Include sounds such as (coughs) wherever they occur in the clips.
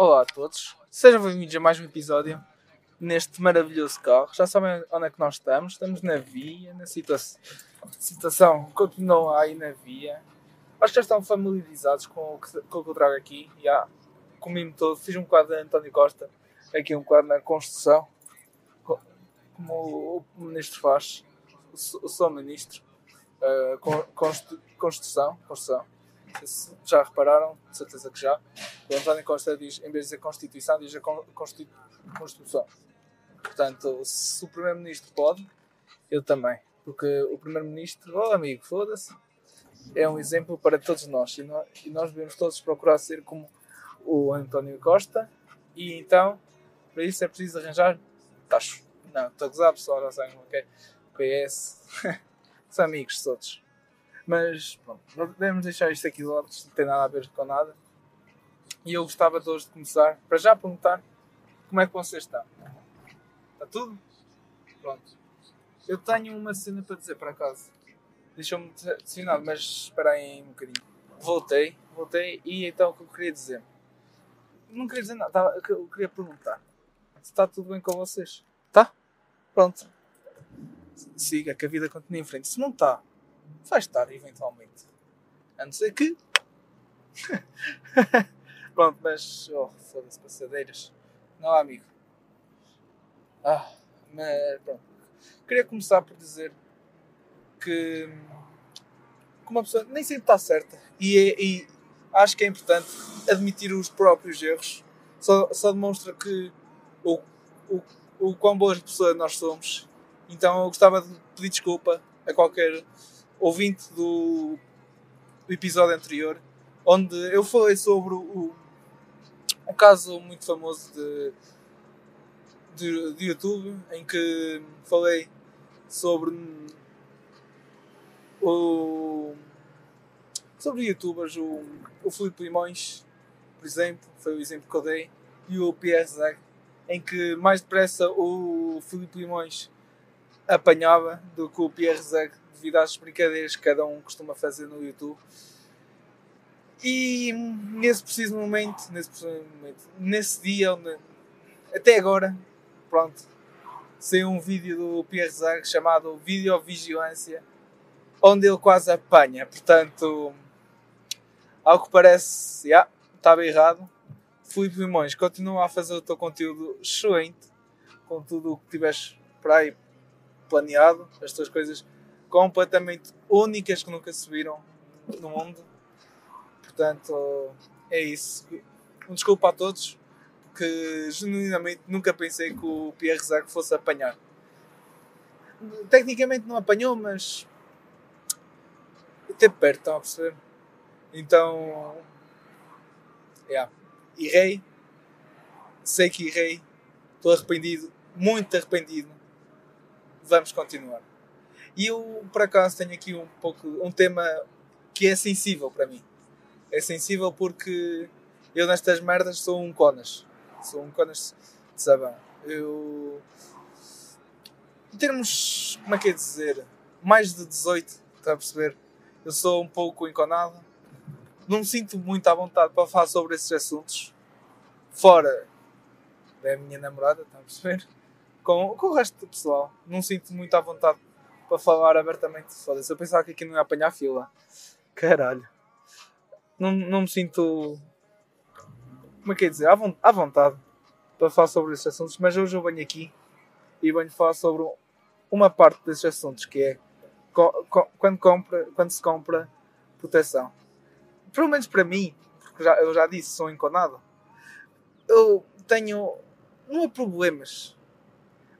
Olá a todos, sejam bem-vindos a mais um episódio neste maravilhoso carro. Já sabem onde é que nós estamos? Estamos na via, na situa situação continua aí na via. Acho que já estão familiarizados com o que, com o que eu trago aqui. Já comi-me todo, fiz um quadro de António Costa, aqui um quadro na construção, como o, ministro faz, o, seu ministro. Uh, construção, construção já repararam, de certeza que já. O António Costa diz, em vez de dizer Constituição, diz a Constitu Constituição. Portanto, se o Primeiro-Ministro pode, eu também. Porque o Primeiro-Ministro, oh amigo, foda-se, é um exemplo para todos nós. E, nós. devemos todos procurar ser como o António Costa. E então, para isso é preciso arranjar tacho. Não, estou a gozar, pessoal, já sabem o que é. PS. (laughs) São amigos todos. Mas pronto, devemos deixar isto aqui de lado, não tem nada a ver com nada. E eu gostava de hoje de começar, para já perguntar como é que vocês estão. Está tudo? Pronto. Eu tenho uma cena para dizer para casa. Deixou-me decepcionado, mas espera aí um bocadinho. Voltei, voltei e então o que eu queria dizer? Não queria dizer nada, eu queria perguntar se está tudo bem com vocês. Tá? Pronto. Siga, que a vida continua em frente. Se não está, vai estar eventualmente. A não ser que. (laughs) Pronto, mas. Oh, foda-se, passadeiras. Não, amigo. Ah, mas pronto. Queria começar por dizer que. que uma pessoa nem sempre está certa. E, é, e acho que é importante admitir os próprios erros. Só, só demonstra que o, o, o quão boas pessoas nós somos. Então eu gostava de pedir desculpa a qualquer ouvinte do, episódio anterior, onde eu falei sobre o, um caso muito famoso de, de, de YouTube, em que falei sobre o sobre youtubers, o, o Filipe Limões, por exemplo, foi o exemplo que eu dei, e o Zeg, em que mais depressa o Filipe Limões apanhava do que o Pierre Zeg devido às brincadeiras que cada um costuma fazer no YouTube. E nesse preciso momento, nesse, preciso momento, nesse dia, onde, até agora, pronto, saiu um vídeo do Pierre Zag chamado Videovigilância, onde ele quase apanha. Portanto, ao que parece, já, estava errado. Filipe Limões continua a fazer o teu conteúdo excelente, com tudo o que tiveste para aí planeado, as tuas coisas completamente únicas que nunca se viram no mundo. Portanto, é isso. Um desculpa a todos, porque genuinamente nunca pensei que o Pierre Zac fosse apanhar. Tecnicamente não apanhou, mas até perto, estão a perceber? Então, yeah. errei, sei que errei, estou arrependido, muito arrependido. Vamos continuar. E eu, por acaso, tenho aqui um pouco um tema que é sensível para mim. É sensível porque eu nestas merdas sou um conas. Sou um conas de sabão. Eu. Em termos. Como é que é dizer? Mais de 18, está a perceber? Eu sou um pouco enconado. Não me sinto muito à vontade para falar sobre esses assuntos. Fora da minha namorada, está a perceber? Com, com o resto do pessoal. Não sinto muito à vontade para falar abertamente. Foda-se, eu pensava que aqui não ia apanhar fila. Caralho. Não, não me sinto. Como é que é dizer? À vontade para falar sobre esses assuntos, mas hoje eu venho aqui e venho falar sobre uma parte desses assuntos que é quando, compra, quando se compra proteção. Pelo menos para mim, porque já, eu já disse, sou enconado, eu tenho. Não há problemas,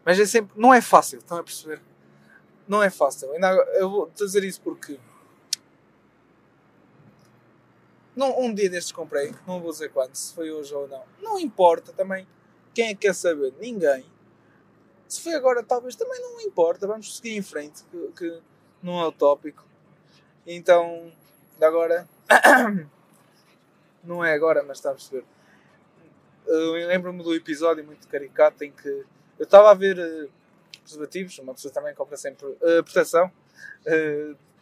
mas é sempre. Não é fácil, estão a perceber? não é fácil. Eu vou dizer isso porque não, um dia destes comprei, não vou dizer quando, se foi hoje ou não. Não importa também. Quem é que quer saber? Ninguém. Se foi agora, talvez também não importa. Vamos seguir em frente, que, que não é o tópico. Então, agora. (coughs) não é agora, mas está a perceber. Lembro-me do episódio muito caricato em que eu estava a ver eh, preservativos, uma pessoa também compra sempre uh, proteção.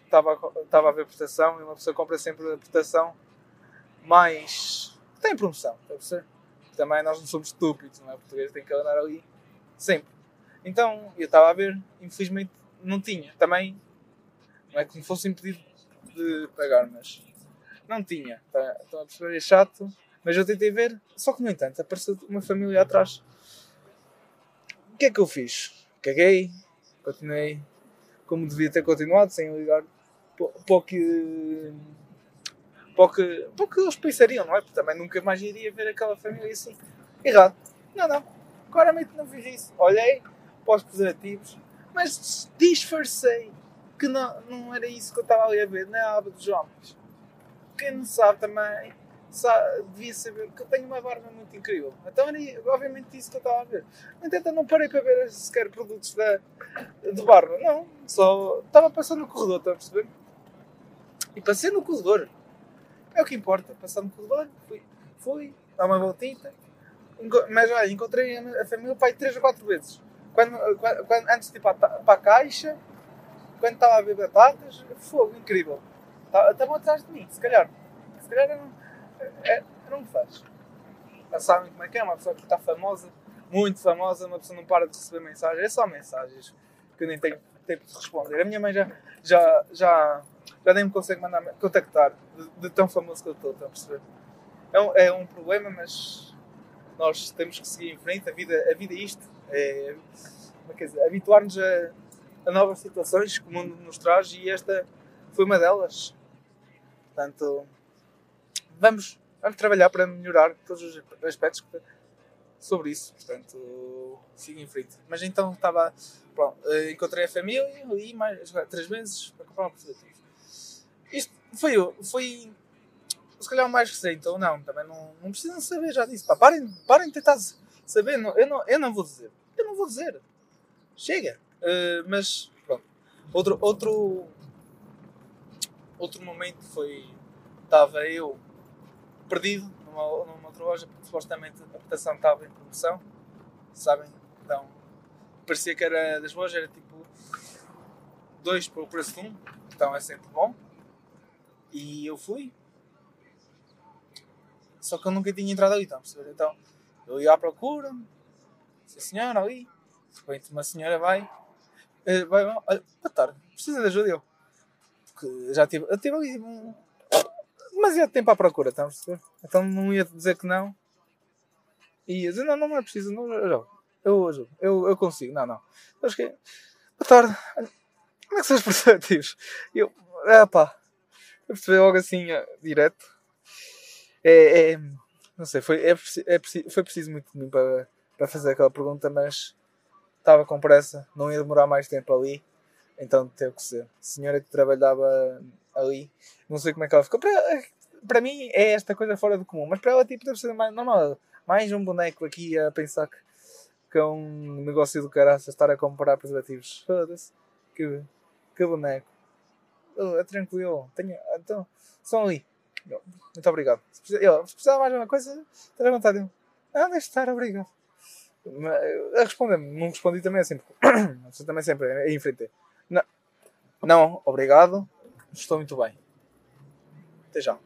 Estava uh, a ver proteção e uma pessoa compra sempre a proteção mais. tem promoção, está perceber? também nós não somos estúpidos, não é? Português tem que andar ali sempre. Então eu estava a ver, infelizmente não tinha. Também não é como fosse impedido de pagar, mas não tinha. Tá, estão a perceber? É chato, mas eu tentei ver, só que no entanto apareceu uma família atrás. O que é que eu fiz? Caguei, continuei como devia ter continuado, sem ligar para o que. Eles pensariam, não é? Porque também nunca mais iria ver aquela família assim. Errado. Não, não. Claramente não fiz isso. Olhei para os preservativos, mas disfarcei que não, não era isso que eu estava ali a ver, na aba dos homens. Quem não sabe também devia saber que eu tenho uma barba muito incrível. Então era obviamente isso que eu estava a ver. No entanto, eu não parei para ver sequer produtos da, de barba, não. Só estava passando no corredor, estão a perceber? E passei no corredor. É o que importa. Passar no corredor, fui, fui dar uma voltinha. Mas olha, encontrei a família pai três ou quatro vezes. Quando, quando, antes de ir para, para a caixa, quando estava a ver batatas, fogo, incrível. Estavam atrás de mim, se calhar. Se calhar não, é, não me faz. Já sabem como é que é, uma pessoa que está famosa, muito famosa, uma pessoa não para de receber mensagens, é só mensagens que eu nem tenho tempo de responder. A minha mãe já, já, já, já nem me consegue mandar contactar de, de tão famoso que eu estou, estão a perceber? É um, é um problema, mas nós temos que seguir em frente. A vida, a vida é isto. É, é habituar-nos a, a novas situações que o mundo nos traz e esta foi uma delas. Portanto, vamos, vamos trabalhar para melhorar todos os aspectos sobre isso. Portanto, siga em frente. Mas então estava. Pronto, eh, encontrei a família e mais três meses para comprar um preservativo. Isto foi, foi se calhar o mais recente ou não, também não, não precisam saber já disso. Pá, parem, parem de tentar saber. Eu não, eu não vou dizer. Eu não vou dizer. Chega. Uh, mas pronto. Outro, outro, outro momento foi. Estava eu perdido numa, numa outra loja porque supostamente a cotação estava em promoção. Sabem? Então parecia que era das lojas, era tipo dois por preço de um. Então é sempre bom. E eu fui. Só que eu nunca tinha entrado ali, então, então eu ia à procura, sim senhora, ali. De repente uma senhora vai, eh, vai, olha, boa tarde, precisa de ajuda eu. Porque já tive, eu tive ali um, demasiado tempo à procura, estão a perceber? Então não ia dizer que não. E ia dizer, não, não é preciso, não, eu, eu ajudo, eu, eu consigo, não, não. Eu acho que, boa tarde, como é que são os (laughs) preservativos? E eu, ah pá, eu percebi logo assim, eh, direto. É, é, não sei, foi, é, é, foi preciso muito de mim para, para fazer aquela pergunta, mas estava com pressa, não ia demorar mais tempo ali, então teve que ser. A senhora que trabalhava ali, não sei como é que ela ficou. Para, para mim é esta coisa fora do comum, mas para ela tipo, deve ser mais normal. Mais um boneco aqui a pensar que, que é um negócio do caraças estar a comprar preservativos. Foda-se. Que, que boneco. É tranquilo. Tenho, então, são ali. Muito obrigado. Se precisar, se precisar mais uma coisa, à vontade. Ah, deixe estar, obrigado. A responder-me, não respondi também assim, porque (coughs) você também sempre é em frente. Não, não, obrigado, estou muito bem. Até já.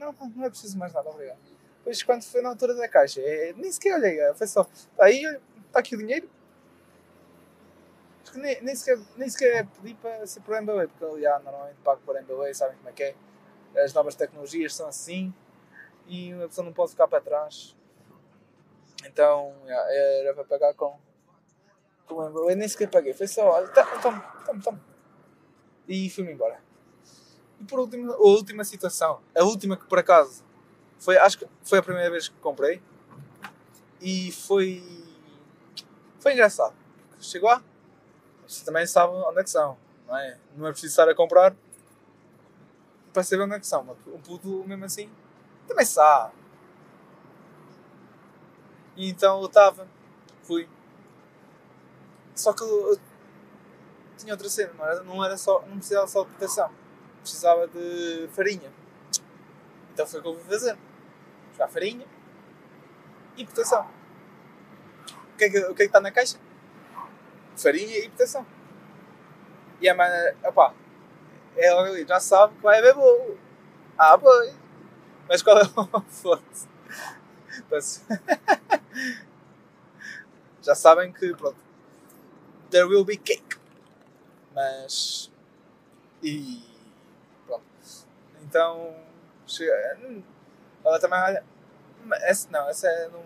Não, não, não é preciso mais nada, obrigado. Depois, quando foi na altura da caixa, é, nem sequer olhei, é, foi só. Aí, está aqui o dinheiro. Acho que nem, nem, sequer, nem sequer pedi para ser por MBA, porque ali ah, normalmente pago por MBA, sabem como é que é. As novas tecnologias são assim e a pessoa não pode ficar para trás. Então, era para pagar com. com eu nem sequer paguei, foi só, olha, toma, toma, toma, toma. E fui-me embora. E por último, a última situação, a última que por acaso foi, acho que foi a primeira vez que comprei e foi. foi engraçado. Chegou lá, você também sabe onde é que são, não é? Não é preciso estar a comprar para saber onde é que são. Um puto, mesmo assim, também sabe. E então eu estava, fui. Só que eu tinha outra cena, não era, não era só, não precisava só de proteção, precisava de farinha. Então foi o que eu fui fazer. Buscar farinha e proteção. O que é que, o que, é que está na caixa? Farinha e proteção. E a mana, opá, ela ali já sabe que vai haver bolo. Ah, pois. Mas qual é o foda Mas- (laughs) Já sabem que, pronto. There will be cake. Mas. E. Pronto. Então. Hum, ela também Essa, não, essa é. Não,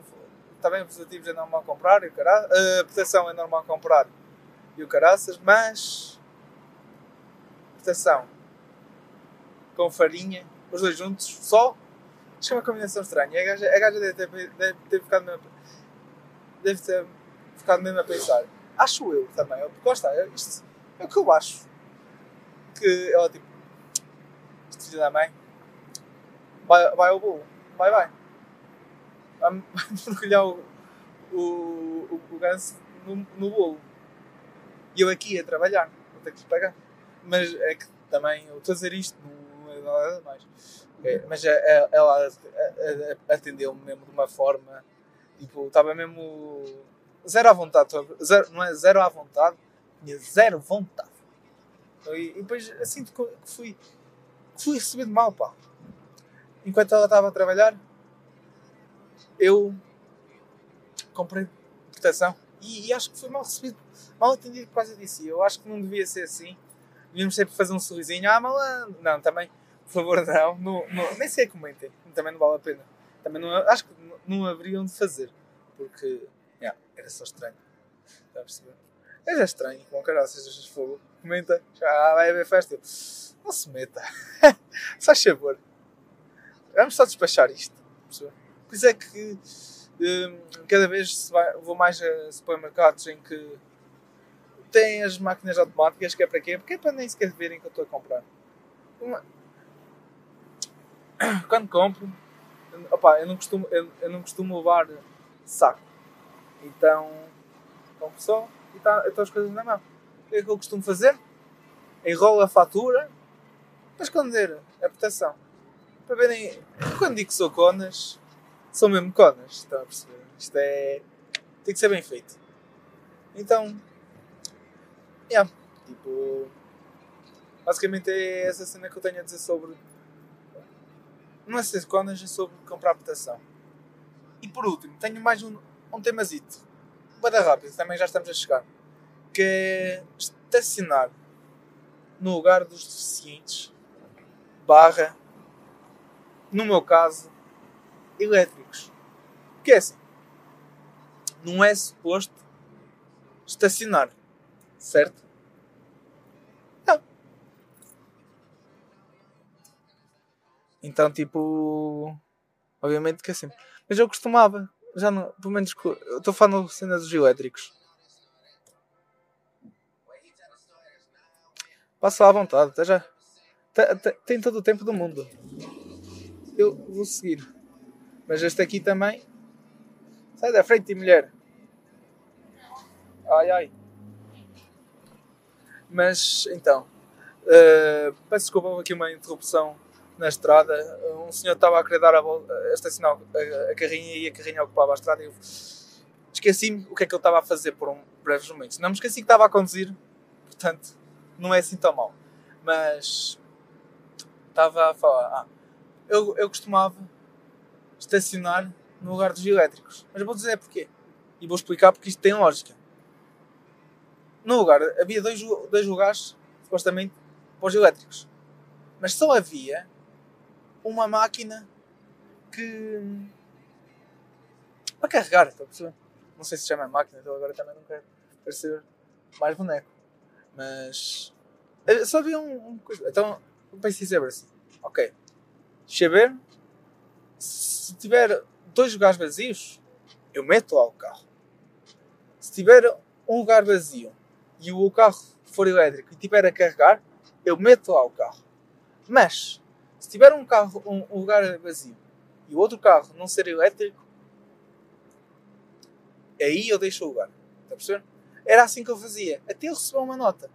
também positivos é normal comprar e o cara, a proteção é normal comprar e o caraças, mas. Proteção com farinha, os dois juntos, só. Acho que é uma combinação estranha. A gaja, a gaja deve, ter, deve ter ficado mesmo. Deve ter ficado mesmo a pensar. Acho eu também. Porque lá está, isto é o que eu acho. Que ela tipo. Filho da mãe. Vai, vai ao bolo. Vai, vai. Vai (laughs) mergulhar o, o, o, o ganso no, no bolo. E eu aqui a trabalhar. Vou ter que lhe pagar. Mas é que também, eu estou a isto, não é nada mais. É, mas a- a- ela atendeu-me mesmo de uma forma. Tipo, estava mesmo. Zero à vontade. Zero, não é zero à vontade, tinha zero vontade. E, depois assim que fui, fui recebido mal, pá. Enquanto ela estava a trabalhar, eu comprei proteção e, e acho que fui mal recebido, mal atendido por causa disso. Eu acho que não devia ser assim. Devíamos sempre fazer um sorrisinho. Ah, malandro! Não, também, por favor, não. nem sei comentem. Também não vale a pena. Também não, acho que não, não haveriam de fazer. Porque, yeah, era só estranho. Está a perceber? É já estranho, com caraças, de fogo. Comenta, ah, vai haver festa. Não se meta. (laughs) só favor. Vamos só despachar isto. Por isso é que hum, cada vez vai- vou mais a supermercados em que têm as máquinas automáticas, que é para quê? Porque é para nem sequer verem que eu estou a comprar. Uma- (coughs) Quando compro, opa, eu, não costumo, eu, eu não costumo levar saco. Então, compro só e tá, estão as coisas na mão. O que é que eu costumo fazer? Enrolo a fatura para esconder a proteção. Para verem, quando digo que sou conas, são mesmo conas, estão a perceber? Isto é. tem que ser bem feito. Então, yeah, tipo, basicamente é essa cena que eu tenho a dizer sobre. Não é ser conas, é sobre comprar proteção. E por último, tenho mais um, um temazito. Bada rápido, também já estamos a chegar. Que é estacionar no lugar dos deficientes barra, no meu caso, elétricos. Porque é assim, não é suposto estacionar, certo? Não. Então, tipo, obviamente que é assim. Mas eu costumava, já não, pelo menos, eu estou falando cena dos elétricos. Passo lá à vontade, até já. Te- te- Tem todo o tempo do mundo. Eu vou seguir. Mas este aqui também. Sai da frente, mulher. Ai ai. Mas então. eh, peço desculpa houve aqui uma interrupção na estrada. Um senhor estava a querer dar a a estacionar a, a carrinha e a carrinha ocupava a estrada. E eu esqueci-me o que é que ele estava a fazer por um breves momentos. Não me esqueci que estava a conduzir, portanto, não é assim tão mal. Mas estava a falar. Ah, eu, eu costumava estacionar no lugar dos elétricos. Mas vou dizer porquê. E vou explicar porque isto tem lógica. No lugar, havia dois, dois lugares, supostamente, para os elétricos. Mas só havia uma máquina que. para carregar, está a perceber? Não sei se chama máquina, então agora também não quero parecer mais boneco. Mas. eh, Só havia um. um coisa. Então, eu pensei sempre assim: ok, deixa eu ver. Se tiver dois lugares vazios, eu meto lá o carro. Se tiver um lugar vazio e o carro for elétrico e tiver a carregar, eu meto lá o carro. Mas, se tiver um, carro, um, um lugar vazio e o outro carro não ser elétrico, aí eu deixo o lugar. Está a perceber? Era assim que eu fazia. Até eu receber uma nota.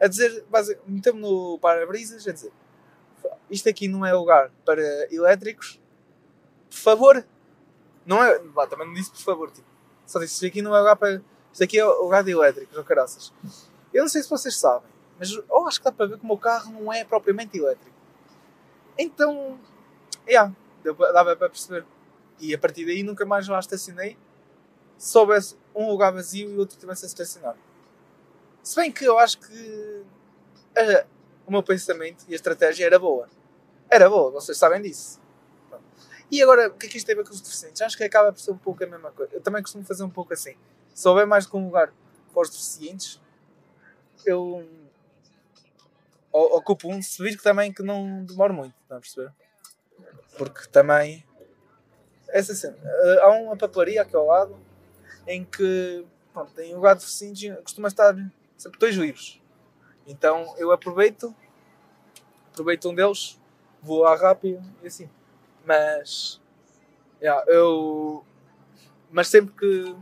A dizer, meteu-me no para-brisas a dizer isto aqui não é lugar para elétricos. Por favor. Não é. Também não disse por favor. Tipo, só disse isto aqui não é lugar para. Isto aqui é lugar de elétricos, ou caraças. Eu não sei se vocês sabem, mas eu acho que dá para ver que o meu carro não é propriamente elétrico. Então, yeah, deu dava para perceber. E a partir daí nunca mais lá estacionei. Se houvesse um lugar vazio e outro tivesse a estacionar. Se bem que eu acho que a, o meu pensamento e a estratégia era boa. Era boa, vocês sabem disso. E agora, o que é que isto tem a ver com os deficientes? Acho que acaba por ser um pouco a mesma coisa. Eu também costumo fazer um pouco assim. Se houver mais que um lugar para os deficientes, eu ocupo um, se vir que também que não demora muito, está a perceber? Porque também essa cena. Eh, há uma papelaria aqui ao lado em que pronto, tem um de deficientes costuma estar sempre dois livros. Então eu aproveito, aproveito um deles, vou lá rápido e assim. Mas yeah, eu mas sempre que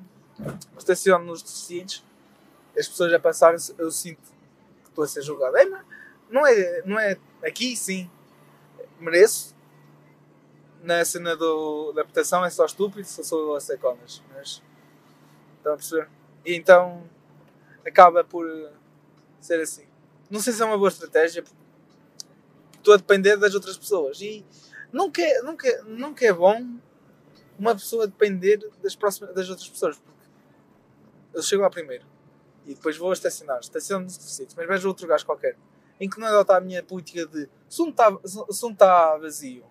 estaciono nos deficientes, as pessoas a passarem, eu sinto que estou a ser julgado. É, não é, não é aqui sim, mereço. Na cena do, da adaptação é só estúpido, só sou a ser conas. Mas estão a perceber? E então acaba por ser assim. Não sei se é uma boa estratégia, estou a depender das outras pessoas. E nunca é, nunca, nunca é bom uma pessoa depender das, próximas, das outras pessoas. Porque eu chego lá primeiro e depois vou estacionar. Estaciono nos deficientes, mas vejo outro gajo qualquer em que não adota a minha política de se um está tá vazio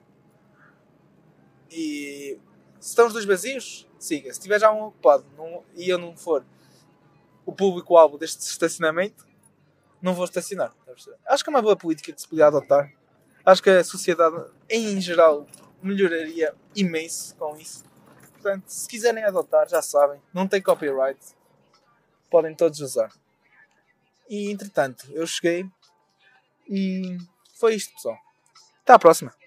e se estão os dois vazios, siga. Se tiver já um ocupado não, e eu não for o público-alvo deste estacionamento, não vou estacionar. Acho que é uma boa política que se podia adotar. Acho que a sociedade, em geral, melhoraria imenso com isso. Portanto, se quiserem adotar, já sabem, não tem copyright, podem todos usar. E entretanto, eu cheguei e foi isto, pessoal. Até à próxima.